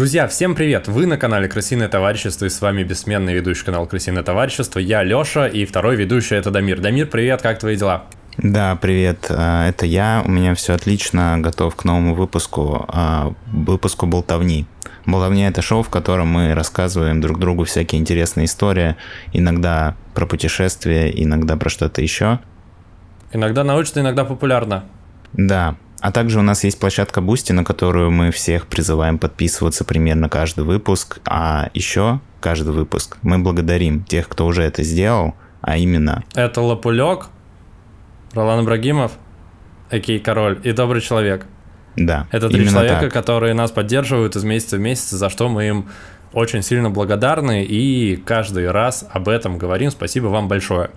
Друзья, всем привет! Вы на канале Крысиное Товарищество и с вами бессменный ведущий канал Крысиное Товарищество. Я Лёша и второй ведущий это Дамир. Дамир, привет, как твои дела? Да, привет, а, это я, у меня все отлично, готов к новому выпуску, а, выпуску «Болтовни». «Болтовня» — это шоу, в котором мы рассказываем друг другу всякие интересные истории, иногда про путешествия, иногда про что-то еще. Иногда научно, иногда популярно. Да, а также у нас есть площадка Boosty, на которую мы всех призываем подписываться примерно каждый выпуск. А еще каждый выпуск мы благодарим тех, кто уже это сделал, а именно... Это Лапулек, Ролан Ибрагимов, Окей Король и Добрый Человек. Да, Это три человека, так. которые нас поддерживают из месяца в месяц, за что мы им очень сильно благодарны и каждый раз об этом говорим. Спасибо вам большое.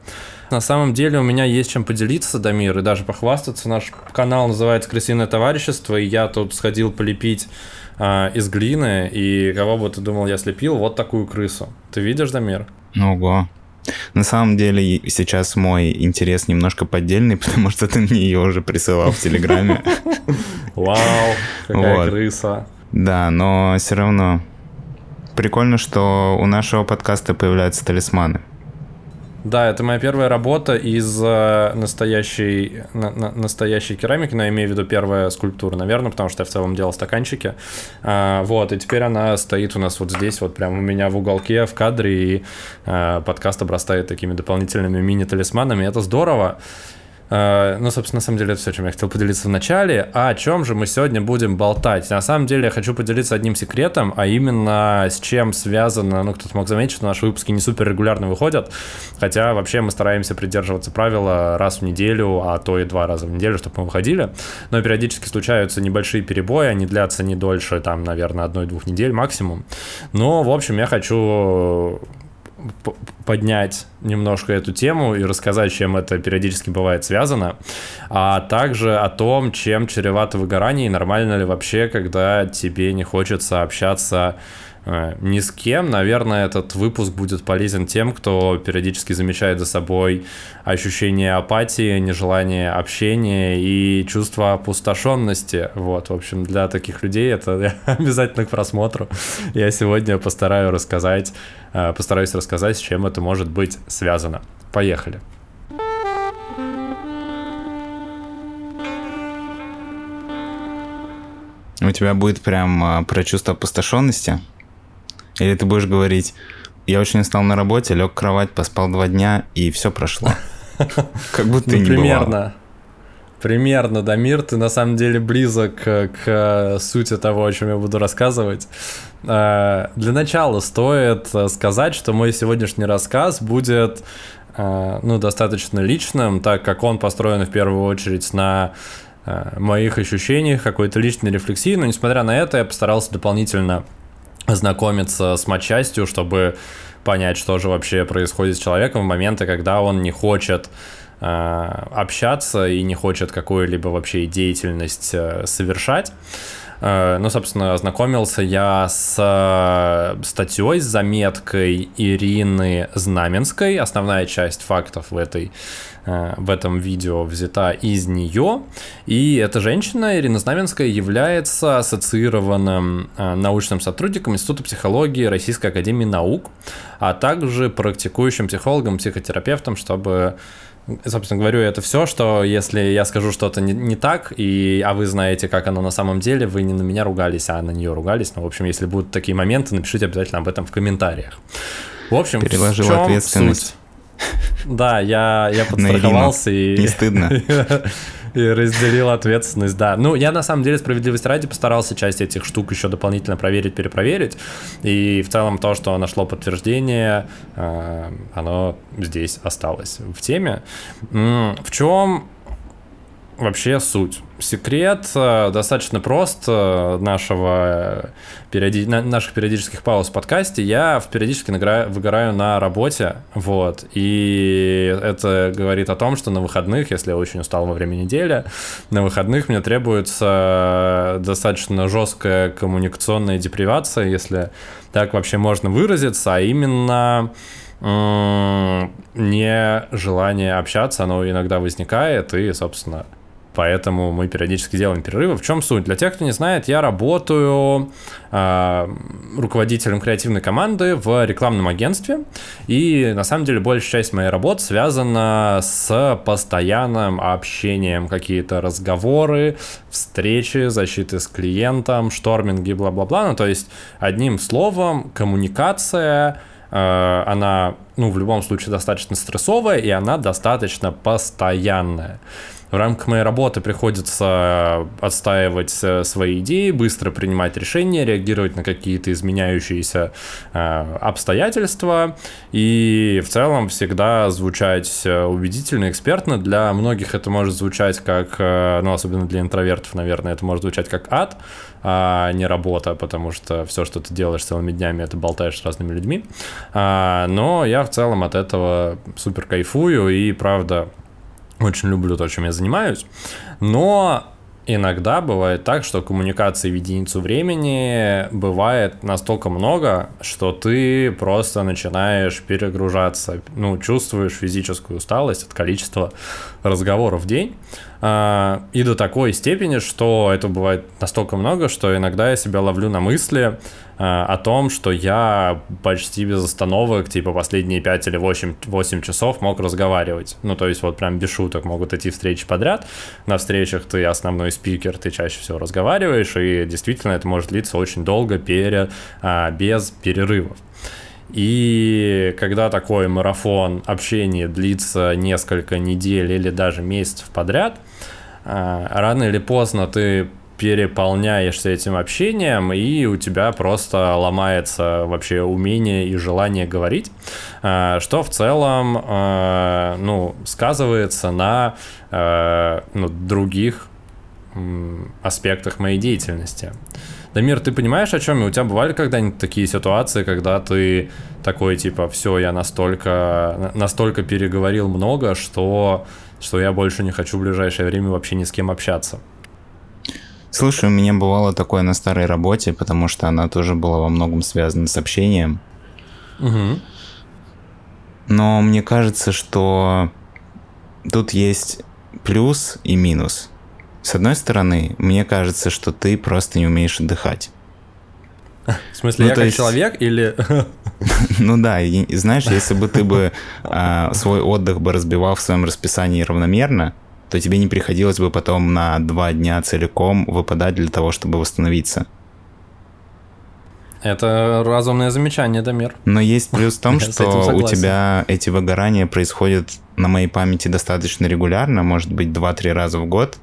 На самом деле у меня есть чем поделиться, Дамир, и даже похвастаться. Наш канал называется «Крысиное товарищество», и я тут сходил полепить а, из глины, и кого бы ты думал, я слепил вот такую крысу. Ты видишь, Дамир? Ого. На самом деле сейчас мой интерес немножко поддельный, потому что ты мне ее уже присылал в Телеграме. Вау, какая крыса. Да, но все равно прикольно, что у нашего подкаста появляются талисманы. Да, это моя первая работа из э, настоящей, на, на, настоящей керамики, но я имею в виду первая скульптура, наверное, потому что я в целом делал стаканчики. А, вот, и теперь она стоит у нас вот здесь, вот прямо у меня в уголке, в кадре, и а, подкаст обрастает такими дополнительными мини-талисманами. Это здорово. Э, ну, собственно, на самом деле, это все, чем я хотел поделиться в начале. А о чем же мы сегодня будем болтать? На самом деле, я хочу поделиться одним секретом, а именно с чем связано, ну, кто-то мог заметить, что наши выпуски не супер регулярно выходят, хотя вообще мы стараемся придерживаться правила раз в неделю, а то и два раза в неделю, чтобы мы выходили. Но периодически случаются небольшие перебои, они длятся не дольше, там, наверное, одной-двух недель максимум. Но, в общем, я хочу поднять немножко эту тему и рассказать, чем это периодически бывает связано, а также о том, чем чревато выгорание и нормально ли вообще, когда тебе не хочется общаться ни с кем. Наверное, этот выпуск будет полезен тем, кто периодически замечает за собой ощущение апатии, нежелание общения и чувство опустошенности. Вот, в общем, для таких людей это обязательно к просмотру. Я сегодня постараюсь рассказать, э, постараюсь рассказать, с чем это может быть связано. Поехали. У тебя будет прям э, про чувство опустошенности? Или ты будешь говорить, я очень устал на работе, лег в кровать, поспал два дня, и все прошло. Как будто ну, не Примерно. Примерно, Дамир, ты на самом деле близок к, к сути того, о чем я буду рассказывать. Э, для начала стоит сказать, что мой сегодняшний рассказ будет э, ну, достаточно личным, так как он построен в первую очередь на э, моих ощущениях, какой-то личной рефлексии, но несмотря на это, я постарался дополнительно ознакомиться с матчастью, чтобы понять, что же вообще происходит с человеком в моменты, когда он не хочет э, общаться и не хочет какую-либо вообще деятельность э, совершать. Э, ну, собственно, ознакомился я с э, статьей, с заметкой Ирины Знаменской. Основная часть фактов в этой Э, в этом видео взята из нее. И эта женщина, Ирина Знаменская, является ассоциированным научным сотрудником Института психологии Российской Академии Наук, а также практикующим психологом, психотерапевтом, чтобы Собственно, говорю, это все, что если я скажу что-то не, не так, и, а вы знаете, как оно на самом деле, вы не на меня ругались, а на нее ругались. Ну, в общем, если будут такие моменты, напишите обязательно об этом в комментариях. В общем, Переложил в чем ответственность. Суть? Да, я, я подстраховался и... Не стыдно. И разделил ответственность, да. Ну, я на самом деле, справедливости ради, постарался часть этих штук еще дополнительно проверить, перепроверить. И в целом то, что нашло подтверждение, э, оно здесь осталось в теме. В чем вообще суть? Секрет э, достаточно прост э, нашего периоди... наших периодических пауз в подкасте. Я периодически выгораю на работе, вот, и это говорит о том, что на выходных, если я очень устал во время недели, на выходных мне требуется достаточно жесткая коммуникационная депривация, если так вообще можно выразиться, а именно не желание общаться, оно иногда возникает, и, собственно, поэтому мы периодически делаем перерывы. В чем суть? Для тех, кто не знает, я работаю э, руководителем креативной команды в рекламном агентстве, и на самом деле большая часть моей работы связана с постоянным общением, какие-то разговоры, встречи, защиты с клиентом, шторминги, бла-бла-бла. Ну, то есть, одним словом, коммуникация э, она, ну, в любом случае достаточно стрессовая, и она достаточно постоянная в рамках моей работы приходится отстаивать э, свои идеи, быстро принимать решения, реагировать на какие-то изменяющиеся э, обстоятельства и в целом всегда звучать э, убедительно, экспертно. Для многих это может звучать как, ну, особенно для интровертов, наверное, это может звучать как ад, а не работа, потому что все, что ты делаешь целыми днями, это болтаешь с разными людьми. А, но я в целом от этого супер кайфую и, правда, очень люблю то, чем я занимаюсь. Но иногда бывает так, что коммуникации в единицу времени бывает настолько много, что ты просто начинаешь перегружаться, ну, чувствуешь физическую усталость от количества разговоров в день. А, и до такой степени, что это бывает настолько много, что иногда я себя ловлю на мысли о том, что я почти без остановок, типа последние 5 или 8, 8 часов мог разговаривать. Ну, то есть вот прям без шуток могут идти встречи подряд. На встречах ты основной спикер, ты чаще всего разговариваешь, и действительно это может длиться очень долго пере, а, без перерывов. И когда такой марафон общения длится несколько недель или даже месяцев подряд, а, рано или поздно ты переполняешься этим общением, и у тебя просто ломается вообще умение и желание говорить, а, что в целом а, ну, сказывается на ну, других аспектах моей деятельности. Дамир, ты понимаешь, о чем я? У тебя бывали когда-нибудь такие ситуации, когда ты такой, типа, все, я настолько, настолько переговорил много, что, что я больше не хочу в ближайшее время вообще ни с кем общаться? Слушай, у меня бывало такое на старой работе, потому что она тоже была во многом связана с общением. Угу. Но мне кажется, что тут есть плюс и минус. С одной стороны, мне кажется, что ты просто не умеешь отдыхать. В смысле, ну, я как есть... человек или... Ну да, и, знаешь, если бы ты бы а, свой отдых бы разбивал в своем расписании равномерно, то тебе не приходилось бы потом на два дня целиком выпадать для того, чтобы восстановиться. Это разумное замечание, Дамир. Но есть плюс в том, что у тебя эти выгорания происходят на моей памяти достаточно регулярно, может быть, 2-3 раза в год,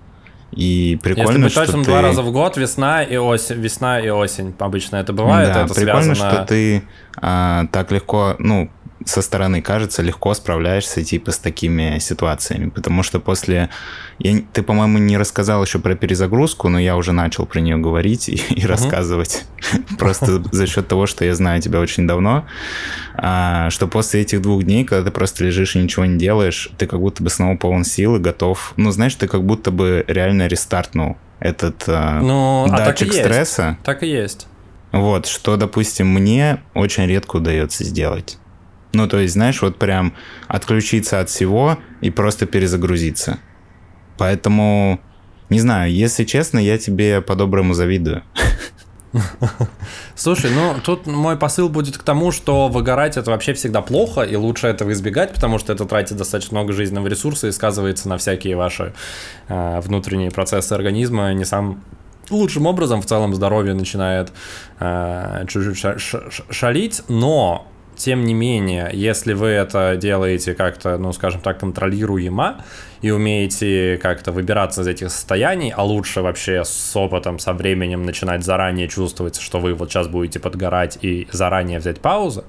и прикольно, Если быть точным, ты... два раза в год, весна и осень, весна и осень обычно это бывает. Да, это прикольно, связано... что ты а, так легко, ну, со стороны кажется, легко справляешься типа с такими ситуациями, потому что после... Я, ты, по-моему, не рассказал еще про перезагрузку, но я уже начал про нее говорить и, и рассказывать просто за счет того, что я знаю тебя очень давно, а, что после этих двух дней, когда ты просто лежишь и ничего не делаешь, ты как будто бы снова полон сил и готов... Ну, знаешь, ты как будто бы реально рестартнул этот а, ну, а датчик так стресса. Так и есть. Вот, что, допустим, мне очень редко удается сделать. Ну, то есть, знаешь, вот прям отключиться от всего и просто перезагрузиться. Поэтому, не знаю, если честно, я тебе по-доброму завидую. Слушай, ну тут мой посыл будет к тому, что выгорать это вообще всегда плохо, и лучше этого избегать, потому что это тратит достаточно много жизненного ресурса и сказывается на всякие ваши э, внутренние процессы организма не сам лучшим образом в целом здоровье начинает э, чуть-чуть шалить, но тем не менее, если вы это делаете как-то, ну, скажем так, контролируемо, и умеете как-то выбираться из этих состояний, а лучше вообще с опытом, со временем начинать заранее чувствовать, что вы вот сейчас будете подгорать и заранее взять паузу.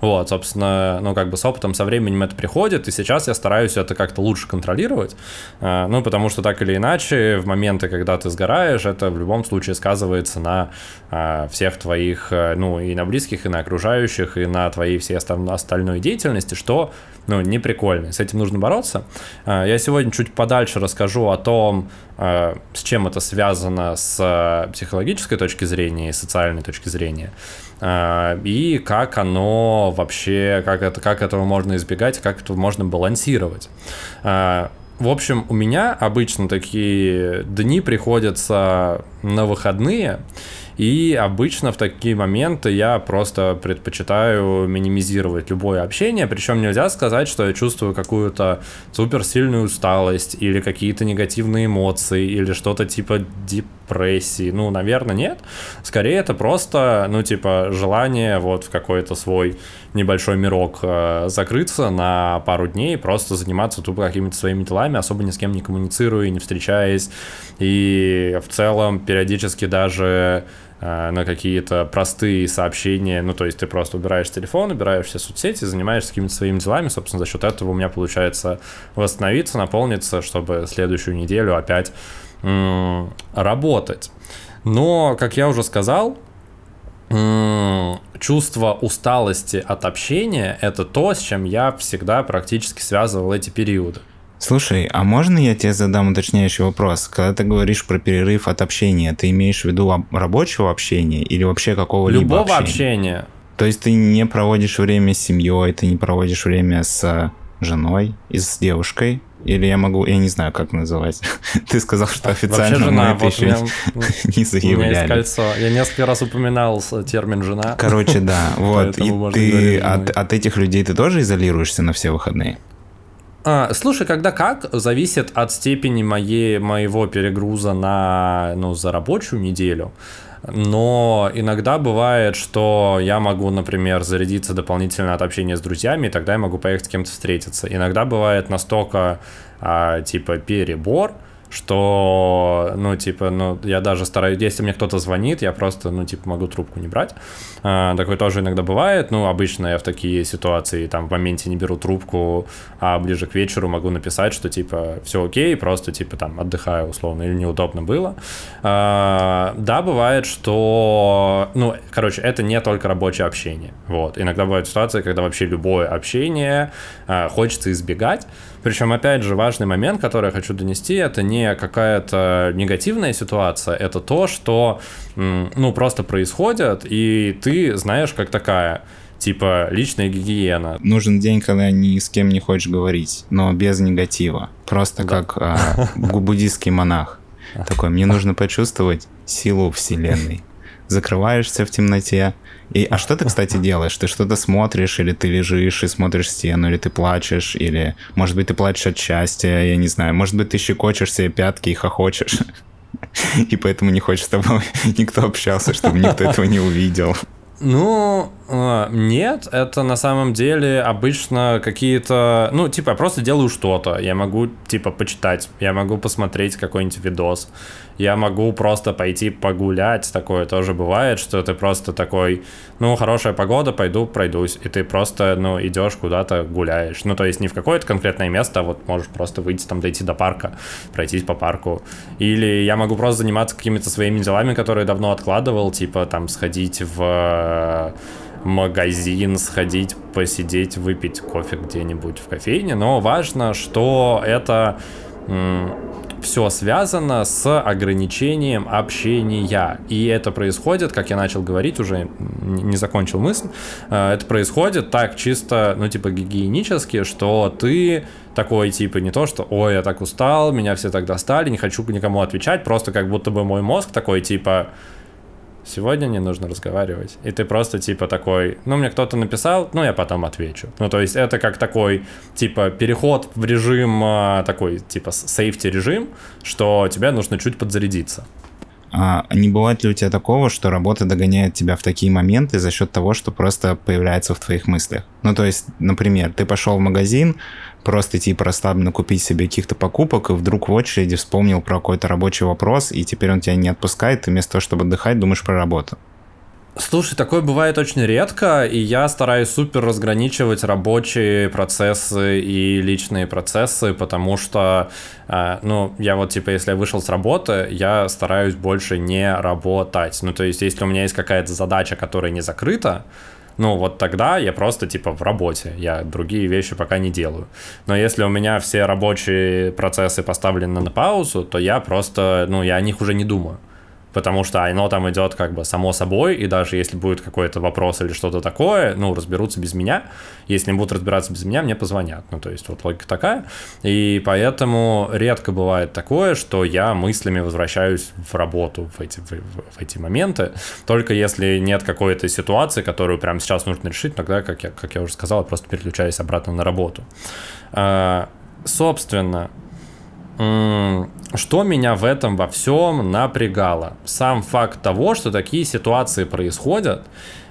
Вот, собственно, ну как бы с опытом, со временем это приходит, и сейчас я стараюсь это как-то лучше контролировать, э, ну потому что так или иначе в моменты, когда ты сгораешь, это в любом случае сказывается на э, всех твоих, э, ну и на близких, и на окружающих, и на твоей всей остальной деятельности, что ну, не прикольно. С этим нужно бороться. А, я сегодня чуть подальше расскажу о том, а, с чем это связано с а, психологической точки зрения и социальной точки зрения. И как оно вообще, как, это, как этого можно избегать, как это можно балансировать. в общем, у меня обычно такие дни приходятся на выходные, и обычно в такие моменты я просто предпочитаю минимизировать любое общение. Причем нельзя сказать, что я чувствую какую-то суперсильную усталость или какие-то негативные эмоции или что-то типа депрессии. Ну, наверное, нет. Скорее это просто, ну, типа, желание вот в какой-то свой небольшой мирок э, закрыться на пару дней, просто заниматься тупо какими-то своими делами, особо ни с кем не коммуницируя, не встречаясь. И в целом периодически даже э, на какие-то простые сообщения, ну, то есть ты просто убираешь телефон, убираешь все соцсети, занимаешься какими-то своими делами, собственно, за счет этого у меня получается восстановиться, наполниться, чтобы следующую неделю опять работать. Но, как я уже сказал, чувство усталости от общения – это то, с чем я всегда практически связывал эти периоды. Слушай, а можно я тебе задам уточняющий вопрос? Когда ты говоришь про перерыв от общения, ты имеешь в виду рабочего общения или вообще какого-либо Любого общения? общения. То есть ты не проводишь время с семьей, ты не проводишь время с женой и с девушкой, или я могу, я не знаю, как называть. Ты сказал, что официально Вообще жена, мы это вот еще меня, не заявляли. У меня есть кольцо. Я несколько раз упоминал термин «жена». Короче, да. Вот. И ты от, от этих людей ты тоже изолируешься на все выходные? А, слушай, когда как, зависит от степени моей, моего перегруза на, ну, за рабочую неделю. Но иногда бывает, что я могу, например, зарядиться дополнительно от общения с друзьями, и тогда я могу поехать с кем-то встретиться. Иногда бывает настолько, а, типа, перебор, что, ну, типа, ну, я даже стараюсь, если мне кто-то звонит, я просто, ну, типа, могу трубку не брать. А, такое тоже иногда бывает, ну, обычно я в такие ситуации, там, в моменте не беру трубку, а ближе к вечеру могу написать, что, типа, все окей, просто, типа, там, отдыхаю, условно, или неудобно было. А, да, бывает, что, ну, короче, это не только рабочее общение, вот. Иногда бывают ситуации, когда вообще любое общение а, хочется избегать, причем, опять же, важный момент, который я хочу донести, это не какая-то негативная ситуация, это то, что, ну, просто происходит, и ты знаешь, как такая типа личная гигиена. Нужен день, когда ни с кем не хочешь говорить, но без негатива. Просто да. как а, буддийский монах. Такой, мне нужно почувствовать силу Вселенной. Закрываешься в темноте, и, а что ты, кстати, делаешь? Ты что-то смотришь, или ты лежишь и смотришь стену, или ты плачешь, или, может быть, ты плачешь от счастья, я не знаю. Может быть, ты щекочешь себе пятки и хохочешь. И поэтому не хочешь с тобой никто общался, чтобы никто этого не увидел. Ну, нет, это на самом деле обычно какие-то, ну, типа, я просто делаю что-то. Я могу, типа, почитать, я могу посмотреть какой-нибудь видос, я могу просто пойти погулять, такое тоже бывает, что ты просто такой, ну, хорошая погода, пойду пройдусь, и ты просто, ну, идешь куда-то гуляешь. Ну, то есть не в какое-то конкретное место, а вот можешь просто выйти там, дойти до парка, пройтись по парку. Или я могу просто заниматься какими-то своими делами, которые давно откладывал, типа, там, сходить в магазин, сходить, посидеть, выпить кофе где-нибудь в кофейне, но важно, что это все связано с ограничением общения. И это происходит, как я начал говорить, уже не закончил мысль, э, это происходит так чисто, ну, типа, гигиенически, что ты такой, типа, не то, что, ой, я так устал, меня все так достали, не хочу никому отвечать, просто как будто бы мой мозг такой, типа, сегодня не нужно разговаривать. И ты просто типа такой, ну, мне кто-то написал, ну, я потом отвечу. Ну, то есть это как такой, типа, переход в режим, а, такой, типа, сейфти режим, что тебе нужно чуть подзарядиться. А не бывает ли у тебя такого, что работа догоняет тебя в такие моменты за счет того, что просто появляется в твоих мыслях? Ну, то есть, например, ты пошел в магазин, просто типа расслабленно купить себе каких-то покупок, и вдруг в очереди вспомнил про какой-то рабочий вопрос, и теперь он тебя не отпускает, ты вместо того, чтобы отдыхать, думаешь про работу. Слушай, такое бывает очень редко, и я стараюсь супер разграничивать рабочие процессы и личные процессы, потому что, э, ну, я вот, типа, если я вышел с работы, я стараюсь больше не работать. Ну, то есть, если у меня есть какая-то задача, которая не закрыта, ну, вот тогда я просто, типа, в работе. Я другие вещи пока не делаю. Но если у меня все рабочие процессы поставлены на паузу, то я просто, ну, я о них уже не думаю. Потому что оно там идет как бы само собой, и даже если будет какой-то вопрос или что-то такое, ну, разберутся без меня. Если будут разбираться без меня, мне позвонят. Ну, то есть вот логика такая. И поэтому редко бывает такое, что я мыслями возвращаюсь в работу в эти, в, в эти моменты. Только если нет какой-то ситуации, которую прямо сейчас нужно решить, тогда, как я, как я уже сказал, я просто переключаюсь обратно на работу. А, собственно, что меня в этом во всем напрягало? Сам факт того, что такие ситуации происходят,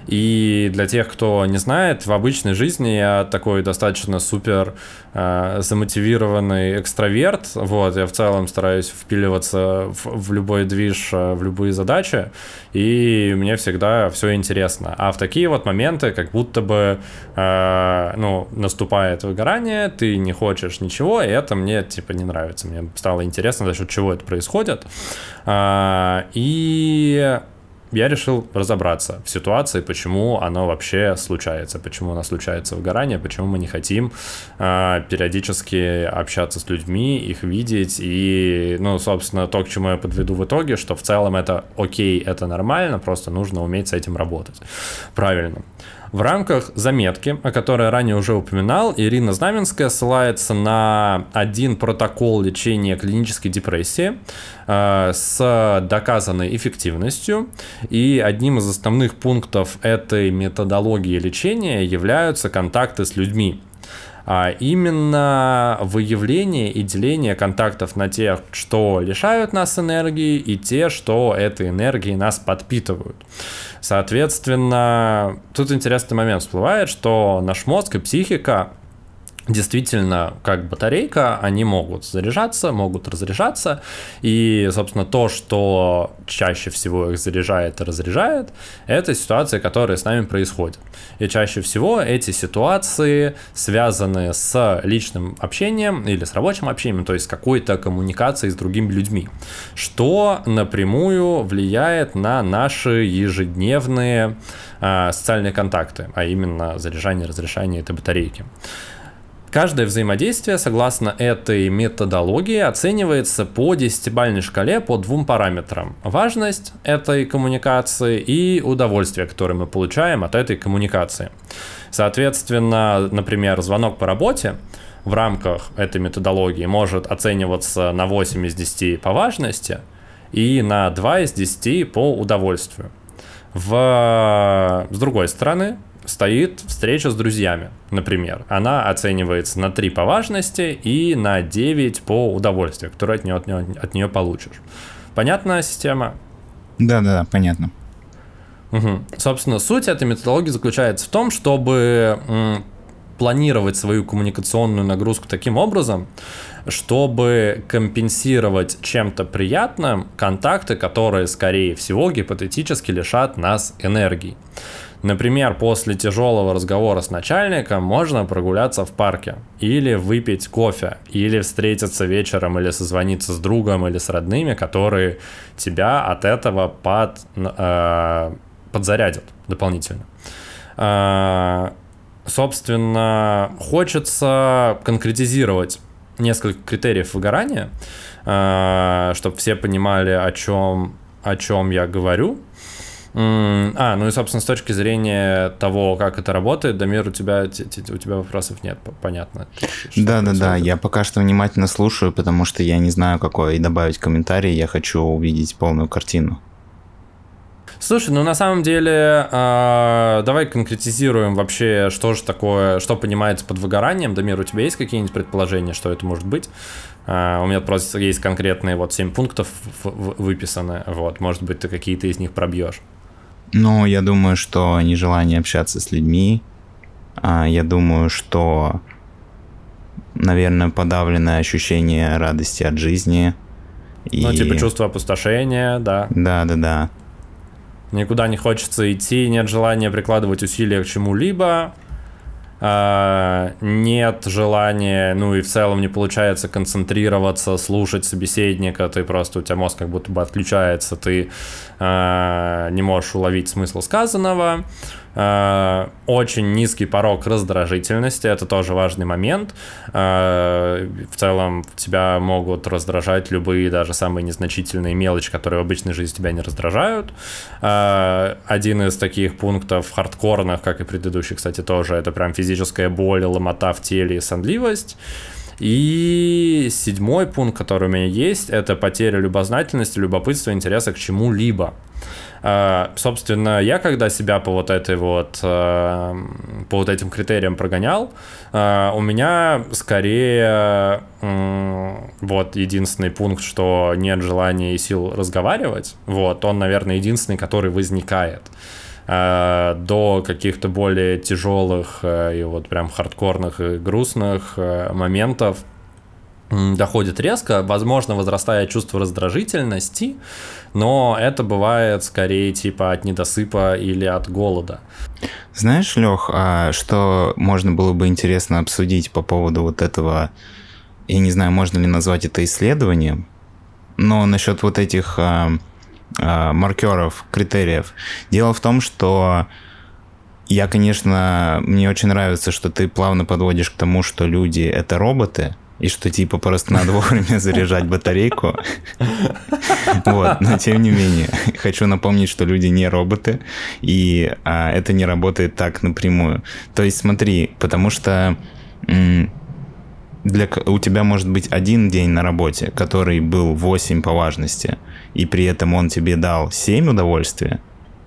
и для тех, кто не знает, в обычной жизни я такой достаточно супер э, замотивированный экстраверт. Вот, я в целом стараюсь впиливаться в, в любой движ, э, в любые задачи, и мне всегда все интересно. А в такие вот моменты, как будто бы, э, ну, наступает выгорание, ты не хочешь ничего, и это мне, типа, не нравится. Мне стало интересно, за счет чего это происходит. Э, и я решил разобраться в ситуации, почему оно вообще случается, почему у нас случается выгорание, почему мы не хотим э, периодически общаться с людьми, их видеть. И, ну, собственно, то, к чему я подведу в итоге, что в целом это окей, это нормально, просто нужно уметь с этим работать. Правильно. В рамках заметки, о которой ранее уже упоминал, Ирина Знаменская ссылается на один протокол лечения клинической депрессии э, с доказанной эффективностью. И одним из основных пунктов этой методологии лечения являются контакты с людьми а именно выявление и деление контактов на тех, что лишают нас энергии, и те, что этой энергией нас подпитывают. Соответственно, тут интересный момент всплывает, что наш мозг и психика действительно, как батарейка, они могут заряжаться, могут разряжаться, и, собственно, то, что чаще всего их заряжает и разряжает, это ситуации, которые с нами происходят. И чаще всего эти ситуации связаны с личным общением или с рабочим общением, то есть какой-то коммуникацией с другими людьми, что напрямую влияет на наши ежедневные э, социальные контакты, а именно заряжание разрешение этой батарейки. Каждое взаимодействие, согласно этой методологии, оценивается по десятибальной шкале по двум параметрам. Важность этой коммуникации и удовольствие, которое мы получаем от этой коммуникации. Соответственно, например, звонок по работе в рамках этой методологии может оцениваться на 8 из 10 по важности и на 2 из 10 по удовольствию. В... С другой стороны, стоит встреча с друзьями, например. Она оценивается на 3 по важности и на 9 по удовольствию, которое от нее, от нее, от нее получишь. Понятная система? Да-да, понятно. Угу. Собственно, суть этой методологии заключается в том, чтобы м, планировать свою коммуникационную нагрузку таким образом, чтобы компенсировать чем-то приятным контакты, которые, скорее всего, гипотетически лишат нас энергии. Например, после тяжелого разговора с начальником можно прогуляться в парке, или выпить кофе, или встретиться вечером, или созвониться с другом, или с родными, которые тебя от этого под, э, подзарядят дополнительно. Э, собственно, хочется конкретизировать несколько критериев выгорания, э, чтобы все понимали, о чем, о чем я говорю. А, ну и, собственно, с точки зрения того, как это работает, Дамир, у тебя, у тебя вопросов нет, понятно. Да-да-да, я пока что внимательно слушаю, потому что я не знаю, какой добавить комментарий, я хочу увидеть полную картину. Слушай, ну на самом деле, э, давай конкретизируем вообще, что же такое, что понимается под выгоранием. Дамир, у тебя есть какие-нибудь предположения, что это может быть? Э, у меня просто есть конкретные вот 7 пунктов выписаны, вот, может быть, ты какие-то из них пробьешь. Ну, я думаю, что нежелание общаться с людьми. А, я думаю, что, наверное, подавленное ощущение радости от жизни. И... Ну, типа чувство опустошения, да. Да, да, да. Никуда не хочется идти, нет желания прикладывать усилия к чему-либо. А, нет желания, ну и в целом не получается концентрироваться, слушать собеседника, ты просто, у тебя мозг как будто бы отключается, ты а, не можешь уловить смысл сказанного. Э, очень низкий порог раздражительности, это тоже важный момент. Э, в целом тебя могут раздражать любые, даже самые незначительные мелочи, которые в обычной жизни тебя не раздражают. Э, один из таких пунктов хардкорных, как и предыдущий, кстати, тоже, это прям физическая боль, ломота в теле и сонливость. И седьмой пункт, который у меня есть, это потеря любознательности, любопытства, интереса к чему-либо. Uh, собственно, я когда себя по вот этой вот, uh, по вот этим критериям прогонял, uh, у меня скорее вот единственный пункт, что нет желания и сил разговаривать, вот, он, наверное, единственный, который возникает. До каких-то более тяжелых э, и вот прям хардкорных и грустных э, моментов доходит резко, возможно, возрастая чувство раздражительности, но это бывает скорее типа от недосыпа или от голода. Знаешь, Лех, а что можно было бы интересно обсудить по поводу вот этого, я не знаю, можно ли назвать это исследованием, но насчет вот этих а, э, маркеров, критериев. Дело в том, что я, конечно, мне очень нравится, что ты плавно подводишь к тому, что люди — это роботы, и что типа просто надо вовремя заряжать батарейку. Вот, но тем не менее, хочу напомнить, что люди не роботы, и а, это не работает так напрямую. То есть смотри, потому что для, у тебя может быть один день на работе, который был 8 по важности, и при этом он тебе дал 7 удовольствия,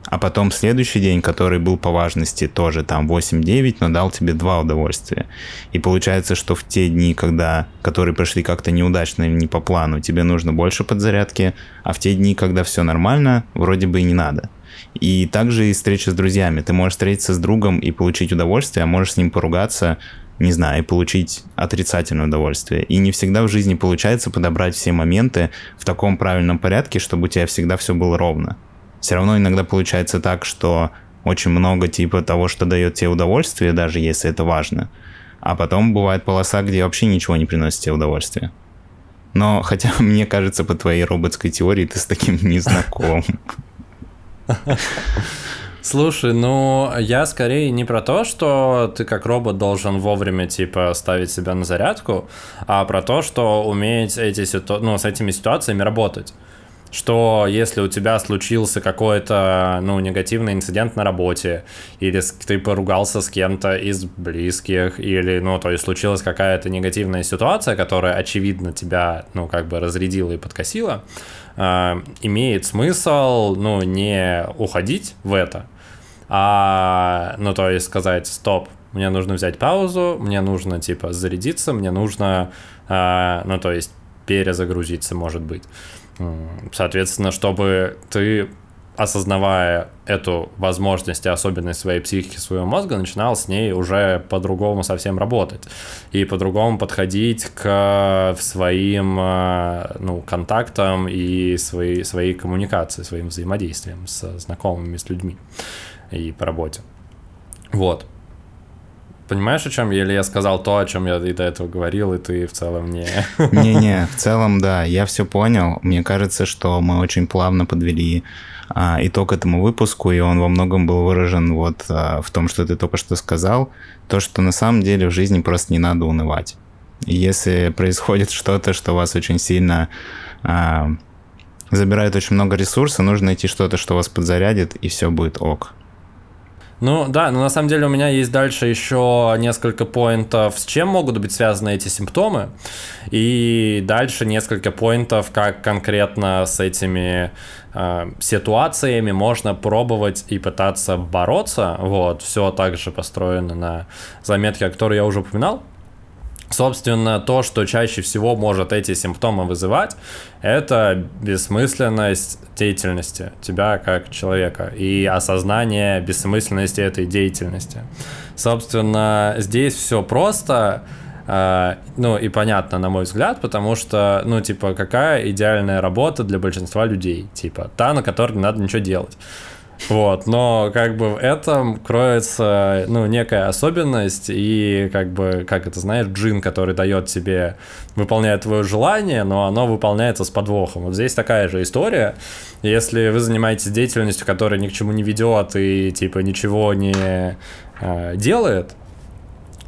а потом следующий день, который был по важности тоже там 8-9, но дал тебе 2 удовольствия. И получается, что в те дни, когда, которые прошли как-то неудачно или не по плану, тебе нужно больше подзарядки, а в те дни, когда все нормально, вроде бы и не надо. И также и встреча с друзьями. Ты можешь встретиться с другом и получить удовольствие, а можешь с ним поругаться, не знаю, и получить отрицательное удовольствие. И не всегда в жизни получается подобрать все моменты в таком правильном порядке, чтобы у тебя всегда все было ровно. Все равно иногда получается так, что очень много типа того, что дает тебе удовольствие, даже если это важно. А потом бывает полоса, где вообще ничего не приносит тебе удовольствия. Но хотя мне кажется, по твоей роботской теории ты с таким не знаком. Слушай, ну я скорее не про то, что ты как робот должен вовремя типа ставить себя на зарядку, а про то, что уметь эти ситу... ну, с этими ситуациями работать что если у тебя случился какой-то, ну, негативный инцидент на работе, или ты поругался с кем-то из близких, или, ну, то есть случилась какая-то негативная ситуация, которая, очевидно, тебя, ну, как бы разрядила и подкосила, э, имеет смысл, ну, не уходить в это, а, ну, то есть сказать, стоп, мне нужно взять паузу, мне нужно, типа, зарядиться, мне нужно, э, ну, то есть перезагрузиться, может быть. Соответственно, чтобы ты, осознавая эту возможность и особенность своей психики, своего мозга, начинал с ней уже по-другому совсем работать и по-другому подходить к своим э, ну, контактам и своей, своей коммуникации, своим взаимодействием с знакомыми, с людьми и по работе. Вот. Понимаешь, о чем я? Или я сказал то, о чем я и до этого говорил, и ты в целом не... Не-не, в целом, да, я все понял. Мне кажется, что мы очень плавно подвели а, итог этому выпуску, и он во многом был выражен вот а, в том, что ты только что сказал, то, что на самом деле в жизни просто не надо унывать. Если происходит что-то, что вас очень сильно а, забирает очень много ресурса, нужно найти что-то, что вас подзарядит, и все будет ок. Ну да, но на самом деле у меня есть дальше еще несколько поинтов, с чем могут быть связаны эти симптомы, и дальше несколько поинтов, как конкретно с этими э, ситуациями можно пробовать и пытаться бороться. Вот, все также построено на заметке, которую я уже упоминал. Собственно, то, что чаще всего может эти симптомы вызывать, это бессмысленность деятельности тебя как человека и осознание бессмысленности этой деятельности. Собственно, здесь все просто, э, ну и понятно, на мой взгляд, потому что, ну, типа, какая идеальная работа для большинства людей? Типа, та, на которой не надо ничего делать. Вот, но как бы в этом кроется, ну, некая особенность, и как бы, как это знаешь, джин, который дает тебе, выполняет твое желание, но оно выполняется с подвохом. Вот здесь такая же история. Если вы занимаетесь деятельностью, которая ни к чему не ведет и, типа, ничего не э, делает,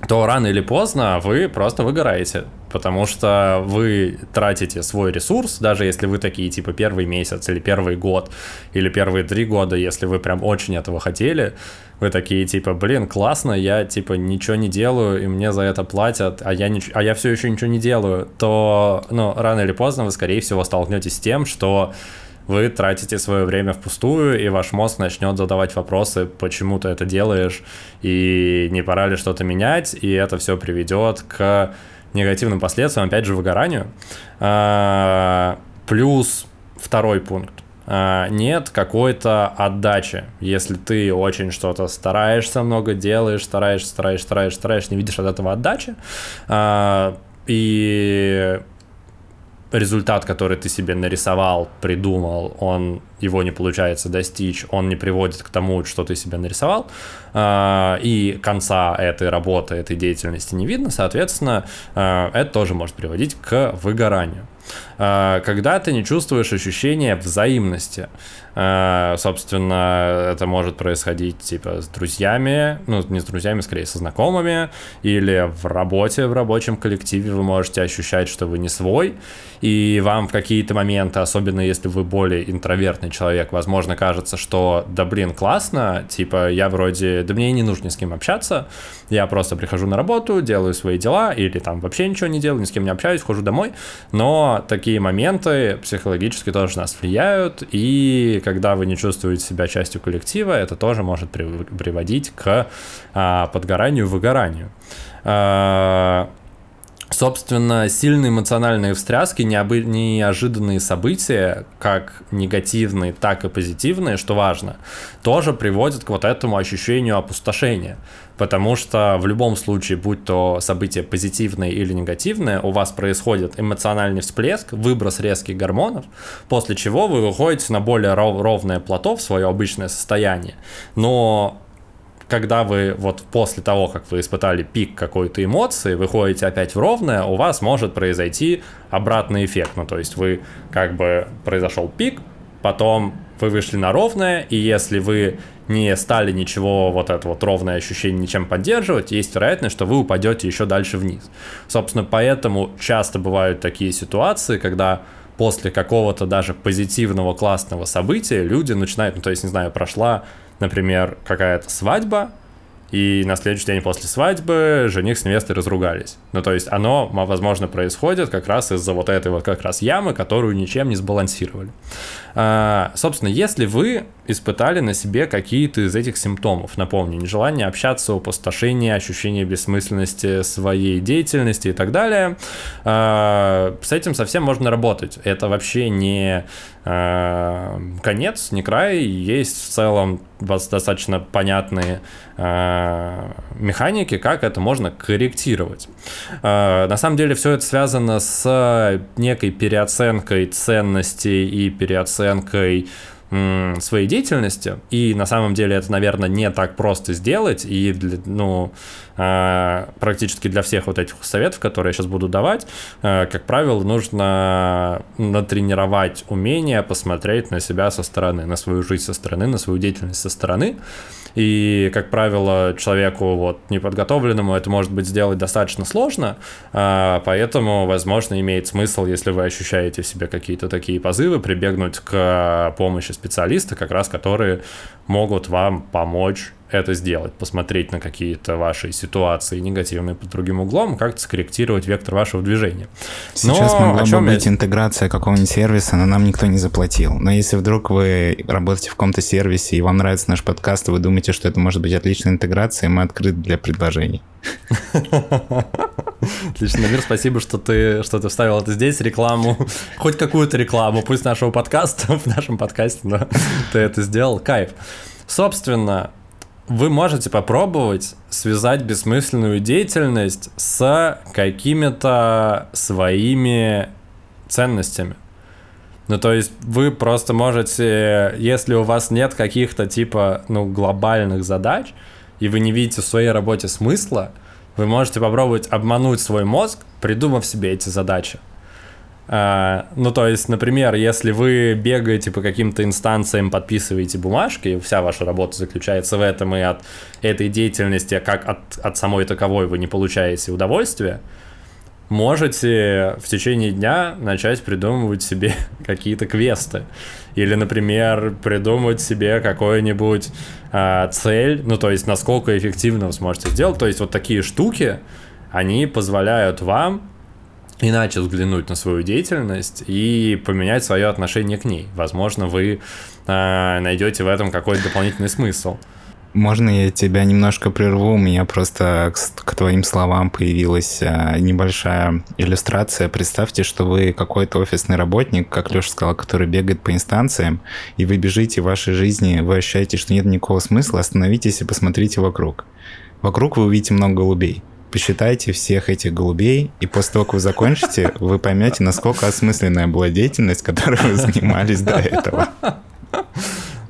то рано или поздно вы просто выгораете потому что вы тратите свой ресурс, даже если вы такие, типа, первый месяц или первый год, или первые три года, если вы прям очень этого хотели, вы такие, типа, блин, классно, я, типа, ничего не делаю, и мне за это платят, а я, нич- а я все еще ничего не делаю, то, ну, рано или поздно вы, скорее всего, столкнетесь с тем, что вы тратите свое время впустую, и ваш мозг начнет задавать вопросы, почему ты это делаешь, и не пора ли что-то менять, и это все приведет к негативным последствиям, опять же, выгоранию. А, плюс второй пункт. А, нет какой-то отдачи. Если ты очень что-то стараешься, много делаешь, стараешься, стараешься, стараешься, стараешься, не видишь от этого отдачи, а, и результат, который ты себе нарисовал, придумал, он его не получается достичь, он не приводит к тому, что ты себе нарисовал, а, и конца этой работы, этой деятельности не видно, соответственно, а, это тоже может приводить к выгоранию. А, когда ты не чувствуешь ощущения взаимности, собственно, это может происходить типа с друзьями, ну не с друзьями, скорее со знакомыми, или в работе, в рабочем коллективе вы можете ощущать, что вы не свой, и вам в какие-то моменты, особенно если вы более интровертный человек, возможно, кажется, что да блин, классно, типа я вроде, да мне не нужно ни с кем общаться, я просто прихожу на работу, делаю свои дела, или там вообще ничего не делаю, ни с кем не общаюсь, хожу домой, но такие моменты психологически тоже нас влияют, и когда вы не чувствуете себя частью коллектива, это тоже может приводить к а, подгоранию, выгоранию. Собственно, сильные эмоциональные встряски, необы... неожиданные события, как негативные, так и позитивные, что важно, тоже приводят к вот этому ощущению опустошения. Потому что в любом случае, будь то событие позитивное или негативное, у вас происходит эмоциональный всплеск, выброс резких гормонов, после чего вы выходите на более ровное плато в свое обычное состояние. Но когда вы вот после того, как вы испытали пик какой-то эмоции, выходите опять в ровное, у вас может произойти обратный эффект. Ну, то есть вы как бы произошел пик, потом вы вышли на ровное, и если вы не стали ничего, вот это вот ровное ощущение ничем поддерживать, есть вероятность, что вы упадете еще дальше вниз. Собственно, поэтому часто бывают такие ситуации, когда после какого-то даже позитивного классного события люди начинают, ну то есть, не знаю, прошла например, какая-то свадьба, и на следующий день после свадьбы жених с невестой разругались. Ну, то есть оно, возможно, происходит как раз из-за вот этой вот как раз ямы, которую ничем не сбалансировали. А, собственно, если вы испытали на себе какие-то из этих симптомов, напомню, нежелание общаться, опустошение, ощущение бессмысленности своей деятельности и так далее, а, с этим совсем можно работать. Это вообще не а, конец, не край. Есть в целом достаточно понятные механики, как это можно корректировать. На самом деле все это связано с некой переоценкой ценностей и переоценкой оценкой своей деятельности, и на самом деле это, наверное, не так просто сделать, и, ну, практически для всех вот этих советов, которые я сейчас буду давать, э, как правило, нужно натренировать умение посмотреть на себя со стороны, на свою жизнь со стороны, на свою деятельность со стороны, и, как правило, человеку вот неподготовленному это может быть сделать достаточно сложно, а, поэтому, возможно, имеет смысл, если вы ощущаете в себе какие-то такие позывы, прибегнуть к помощи специалиста, как раз которые могут вам помочь это сделать, посмотреть на какие-то ваши ситуации негативные под другим углом, как-то скорректировать вектор вашего движения. Сейчас но могла бы быть я... интеграция какого-нибудь сервиса, но нам никто не заплатил. Но если вдруг вы работаете в каком-то сервисе и вам нравится наш подкаст, и вы думаете, что это может быть отличная интеграция, мы открыты для предложений. Отлично, Намир, спасибо, что ты, что ты вставил это здесь, рекламу, хоть какую-то рекламу, пусть нашего подкаста, в нашем подкасте, но ты это сделал, кайф. Собственно, вы можете попробовать связать бессмысленную деятельность с какими-то своими ценностями. Ну, то есть вы просто можете, если у вас нет каких-то типа, ну, глобальных задач, и вы не видите в своей работе смысла, вы можете попробовать обмануть свой мозг, придумав себе эти задачи. А, ну, то есть, например, если вы бегаете по каким-то инстанциям, подписываете бумажки, вся ваша работа заключается в этом, и от этой деятельности, как от, от самой таковой вы не получаете удовольствия, можете в течение дня начать придумывать себе какие-то квесты. Или, например, придумать себе какую-нибудь э, цель, ну, то есть, насколько эффективно вы сможете сделать. То есть, вот такие штуки, они позволяют вам иначе взглянуть на свою деятельность и поменять свое отношение к ней. Возможно, вы э, найдете в этом какой-то дополнительный смысл. Можно я тебя немножко прерву? У меня просто к, к твоим словам появилась а, небольшая иллюстрация. Представьте, что вы какой-то офисный работник, как Леша сказал, который бегает по инстанциям, и вы бежите в вашей жизни, вы ощущаете, что нет никакого смысла, остановитесь и посмотрите вокруг. Вокруг вы увидите много голубей посчитайте всех этих голубей, и после того, как вы закончите, вы поймете, насколько осмысленная была деятельность, которой вы занимались до этого.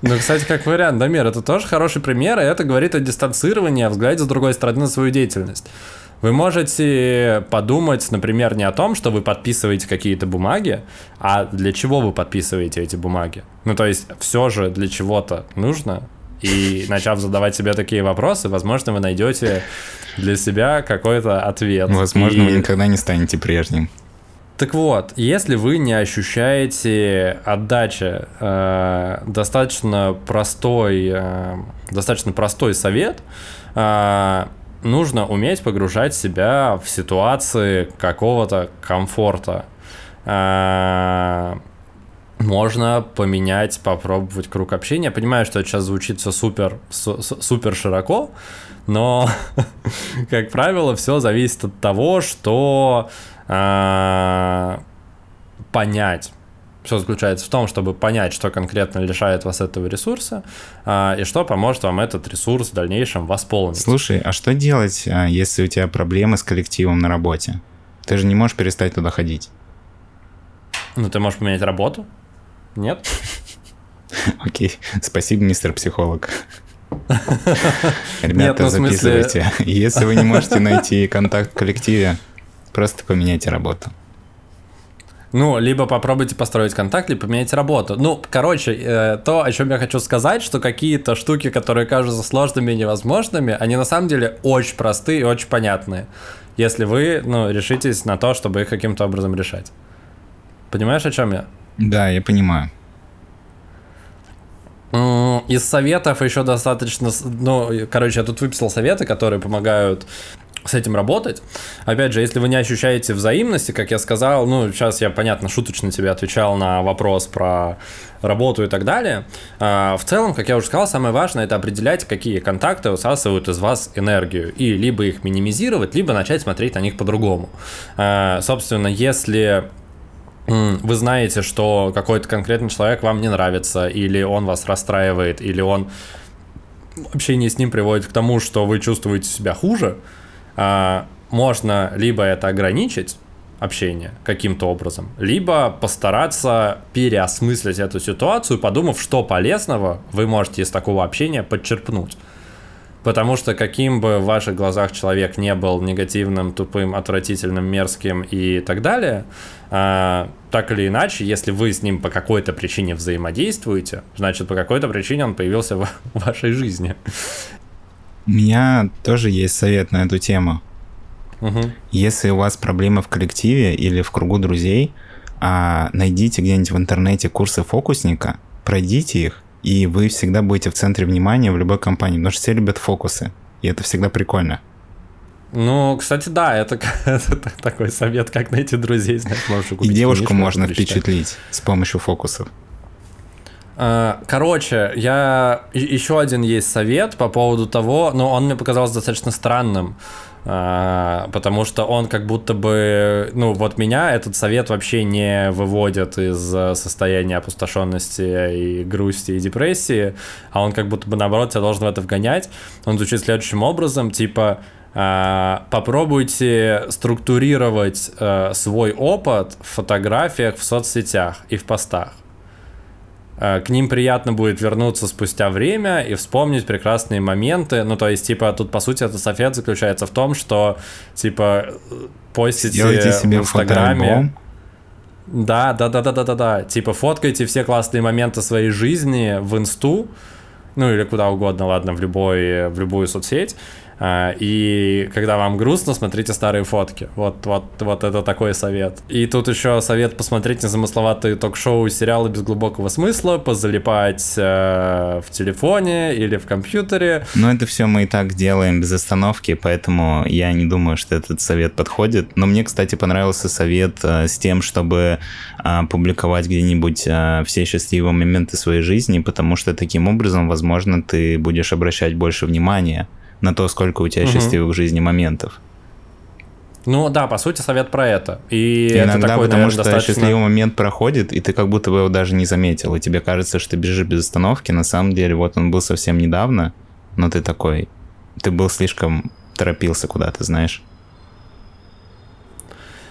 Ну, кстати, как вариант, Дамир, это тоже хороший пример, и это говорит о дистанцировании, о взгляде с другой стороны на свою деятельность. Вы можете подумать, например, не о том, что вы подписываете какие-то бумаги, а для чего вы подписываете эти бумаги. Ну, то есть, все же для чего-то нужно, и начав задавать себе такие вопросы, возможно, вы найдете для себя какой-то ответ. Возможно, и... вы никогда не станете прежним. Так вот, если вы не ощущаете отдачи, э, достаточно простой, э, достаточно простой совет, э, нужно уметь погружать себя в ситуации какого-то комфорта. Э, можно поменять, попробовать круг общения. Я понимаю, что это сейчас звучит все супер, супер широко, но, как правило, все зависит от того, что э, понять. Все заключается в том, чтобы понять, что конкретно лишает вас этого ресурса, э, и что поможет вам этот ресурс в дальнейшем восполнить. Слушай, а что делать, а, если у тебя проблемы с коллективом на работе? Ты же не можешь перестать туда ходить. Ну, ты можешь поменять работу. Нет? Окей, спасибо, мистер психолог. Ребята, ну, записывайте. Если вы не можете найти контакт в коллективе, просто поменяйте работу. Ну, либо попробуйте построить контакт, либо поменять работу. Ну, короче, э, то, о чем я хочу сказать, что какие-то штуки, которые кажутся сложными и невозможными, они на самом деле очень простые и очень понятные, если вы, ну, решитесь на то, чтобы их каким-то образом решать. Понимаешь, о чем я? Да, я понимаю. Из советов еще достаточно... Ну, короче, я тут выписал советы, которые помогают с этим работать. Опять же, если вы не ощущаете взаимности, как я сказал, ну, сейчас я, понятно, шуточно тебе отвечал на вопрос про работу и так далее. А, в целом, как я уже сказал, самое важное это определять, какие контакты высасывают из вас энергию, и либо их минимизировать, либо начать смотреть на них по-другому. А, собственно, если вы знаете, что какой-то конкретный человек вам не нравится, или он вас расстраивает, или он общение с ним приводит к тому, что вы чувствуете себя хуже, а, можно либо это ограничить, общение каким-то образом, либо постараться переосмыслить эту ситуацию, подумав, что полезного вы можете из такого общения подчерпнуть. Потому что каким бы в ваших глазах человек не был негативным, тупым, отвратительным, мерзким и так далее, а, так или иначе, если вы с ним по какой-то причине взаимодействуете, значит, по какой-то причине он появился в вашей жизни. У меня тоже есть совет на эту тему. Угу. Если у вас проблемы в коллективе или в кругу друзей, а, найдите где-нибудь в интернете курсы фокусника, пройдите их, и вы всегда будете в центре внимания в любой компании, потому что все любят фокусы, и это всегда прикольно. Ну, кстати, да, это, это такой совет, как найти друзей, знаешь, можешь И девушку книжку, можно впечатлить с помощью фокусов. А, короче, я еще один есть совет по поводу того, но он мне показался достаточно странным. А, потому что он как будто бы, ну вот меня этот совет вообще не выводит из э, состояния опустошенности и грусти и депрессии, а он как будто бы наоборот тебя должен в это вгонять. Он звучит следующим образом, типа попробуйте структурировать э, свой опыт в фотографиях в соцсетях и в постах. Э, к ним приятно будет вернуться спустя время и вспомнить прекрасные моменты. Ну, то есть, типа, тут, по сути, этот совет заключается в том, что, типа, постите Сделайте себе в Инстаграме. Да, да, да, да, да, да, да. Типа, фоткайте все классные моменты своей жизни в инсту, ну или куда угодно, ладно, в, любой, в любую соцсеть. А, и когда вам грустно, смотрите старые фотки. Вот, вот, вот это такой совет. И тут еще совет посмотреть незамысловатые ток-шоу, сериалы без глубокого смысла, позалипать э, в телефоне или в компьютере. Но это все мы и так делаем без остановки, поэтому я не думаю, что этот совет подходит. Но мне, кстати, понравился совет э, с тем, чтобы э, публиковать где-нибудь э, все счастливые моменты своей жизни, потому что таким образом, возможно, ты будешь обращать больше внимания на то, сколько у тебя угу. счастливых в жизни моментов. Ну да, по сути, совет про это. И Иногда это такой, потому наверное, что достаточно... счастливый момент проходит, и ты как будто бы его даже не заметил, и тебе кажется, что ты бежишь без остановки. На самом деле, вот он был совсем недавно, но ты такой, ты был слишком торопился куда-то, знаешь.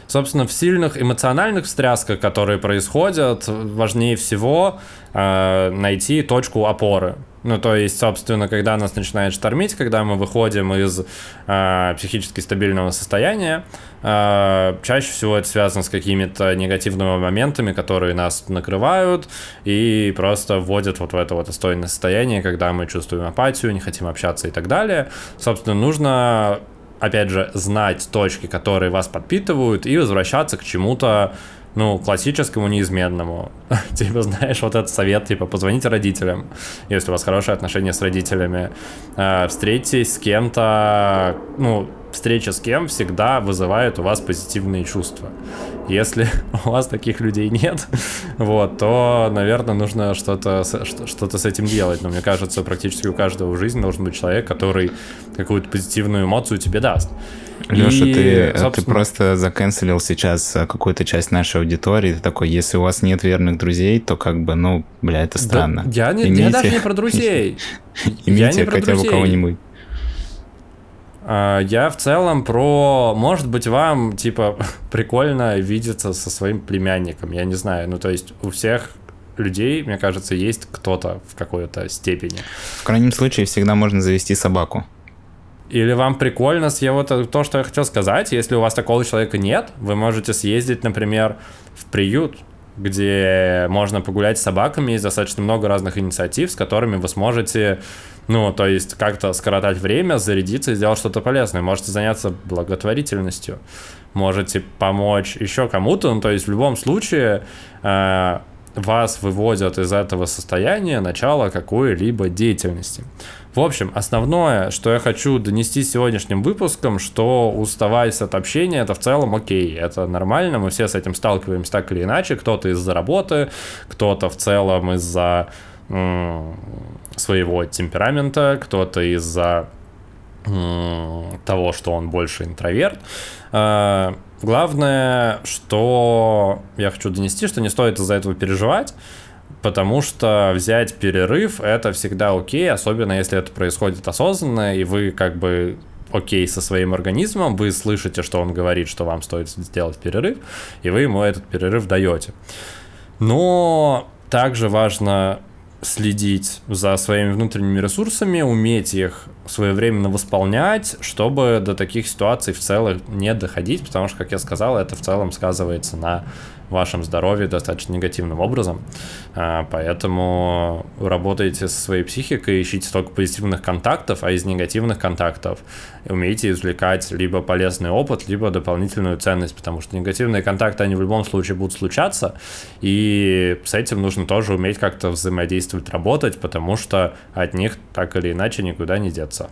Собственно, в сильных эмоциональных встрясках, которые происходят, важнее всего э, найти точку опоры. Ну, то есть, собственно, когда нас начинает штормить, когда мы выходим из э, психически стабильного состояния, э, чаще всего это связано с какими-то негативными моментами, которые нас накрывают и просто вводят вот в это вот остойное состояние, когда мы чувствуем апатию, не хотим общаться и так далее. Собственно, нужно опять же, знать точки, которые вас подпитывают, и возвращаться к чему-то, ну, классическому, неизменному. типа, знаешь, вот этот совет, типа, позвоните родителям, если у вас хорошие отношения с родителями. Э, встретитесь с кем-то, ну, встреча с кем всегда вызывает у вас позитивные чувства. Если у вас таких людей нет, вот, то, наверное, нужно что-то что-то с этим делать. Но мне кажется, практически у каждого в жизни должен быть человек, который какую-то позитивную эмоцию тебе даст. Леша, и, ты, э, собственно... ты просто заканцелил сейчас э, какую-то часть нашей аудитории. Ты такой, если у вас нет верных друзей, то как бы, ну, бля, это странно. Да, я, не, Имейте... я даже не про друзей. Имейте хотя бы кого-нибудь. А, я в целом про, может быть, вам, типа, прикольно видеться со своим племянником, я не знаю, ну, то есть у всех людей, мне кажется, есть кто-то в какой-то степени. В крайнем случае всегда можно завести собаку. Или вам прикольно с его то, что я хотел сказать, если у вас такого человека нет, вы можете съездить, например, в приют, где можно погулять с собаками, есть достаточно много разных инициатив, с которыми вы сможете, ну, то есть как-то скоротать время, зарядиться и сделать что-то полезное. Можете заняться благотворительностью, можете помочь еще кому-то, ну, то есть в любом случае э, вас выводят из этого состояния начала какой-либо деятельности. В общем, основное, что я хочу донести сегодняшним выпуском, что уставать от общения, это в целом окей, это нормально, мы все с этим сталкиваемся так или иначе, кто-то из-за работы, кто-то в целом из-за своего темперамента, кто-то из-за того, что он больше интроверт. А, главное, что я хочу донести, что не стоит из-за этого переживать потому что взять перерыв это всегда окей, особенно если это происходит осознанно, и вы как бы окей со своим организмом, вы слышите, что он говорит, что вам стоит сделать перерыв, и вы ему этот перерыв даете. Но также важно следить за своими внутренними ресурсами, уметь их своевременно восполнять, чтобы до таких ситуаций в целом не доходить, потому что, как я сказал, это в целом сказывается на вашем здоровье достаточно негативным образом. А, поэтому работайте со своей психикой, ищите только позитивных контактов, а из негативных контактов умейте извлекать либо полезный опыт, либо дополнительную ценность, потому что негативные контакты, они в любом случае будут случаться, и с этим нужно тоже уметь как-то взаимодействовать, работать, потому что от них так или иначе никуда не деться.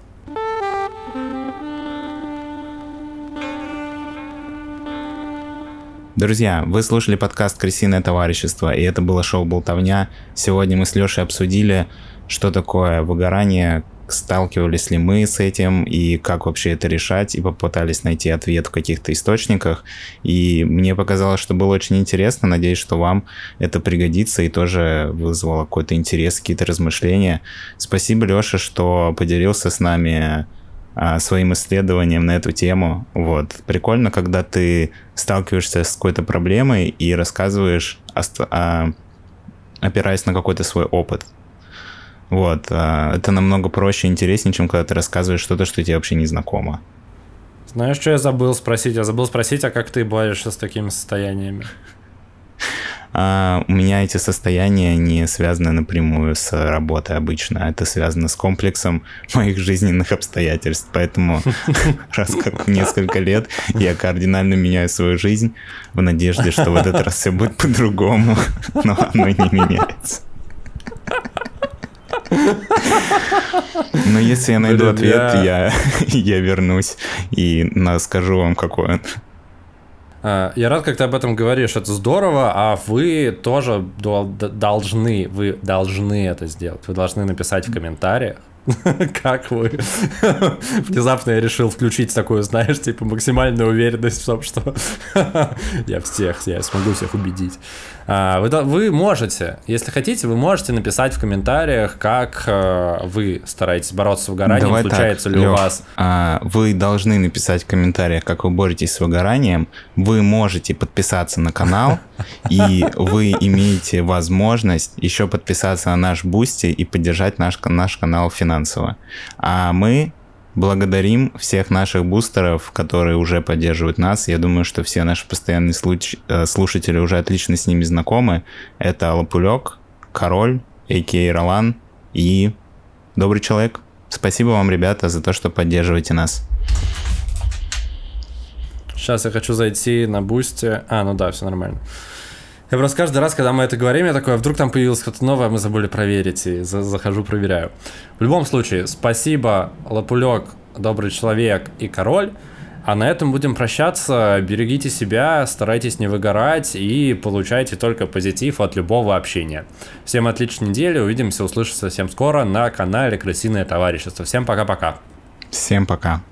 Друзья, вы слушали подкаст «Крысиное товарищество», и это было шоу «Болтовня». Сегодня мы с Лешей обсудили, что такое выгорание, сталкивались ли мы с этим и как вообще это решать, и попытались найти ответ в каких-то источниках. И мне показалось, что было очень интересно. Надеюсь, что вам это пригодится и тоже вызвало какой-то интерес, какие-то размышления. Спасибо, Леша, что поделился с нами своим исследованием на эту тему. Вот. Прикольно, когда ты сталкиваешься с какой-то проблемой и рассказываешь, а, опираясь на какой-то свой опыт. Вот. А, это намного проще и интереснее, чем когда ты рассказываешь что-то, что тебе вообще не знакомо. Знаешь, что я забыл спросить? Я забыл спросить, а как ты борешься с такими состояниями? А у меня эти состояния не связаны напрямую с работой обычно. Это связано с комплексом моих жизненных обстоятельств. Поэтому раз как несколько лет я кардинально меняю свою жизнь в надежде, что в этот раз все будет по-другому. Но оно не меняется. Но если я найду ответ, я, я вернусь и скажу вам, какой он. А, я рад, как ты об этом говоришь, это здорово, а вы тоже должны, вы должны это сделать. Вы должны написать в комментариях, как вы? Внезапно я решил включить такую, знаешь, типа максимальную уверенность в том, что я всех, я смогу всех убедить. А, вы, вы можете, если хотите, вы можете написать в комментариях, как э, вы стараетесь бороться с выгоранием, Давай случается так, ли Лёх, у вас. А, вы должны написать в комментариях, как вы боретесь с выгоранием. Вы можете подписаться на канал, и вы имеете возможность еще подписаться на наш Boosty и поддержать наш, наш канал финансово. А мы Благодарим всех наших бустеров, которые уже поддерживают нас. Я думаю, что все наши постоянные э, слушатели уже отлично с ними знакомы. Это Лапулек, Король, А.К. Ролан и Добрый Человек. Спасибо вам, ребята, за то, что поддерживаете нас. Сейчас я хочу зайти на бусте. А, ну да, все нормально. Я просто каждый раз, когда мы это говорим, я такой, а вдруг там появилось что-то новое, мы забыли проверить, и за захожу, проверяю. В любом случае, спасибо, Лапулек, Добрый Человек и Король. А на этом будем прощаться. Берегите себя, старайтесь не выгорать и получайте только позитив от любого общения. Всем отличной недели, увидимся, услышимся совсем скоро на канале Крысиное товарищество. Всем пока-пока. Всем пока.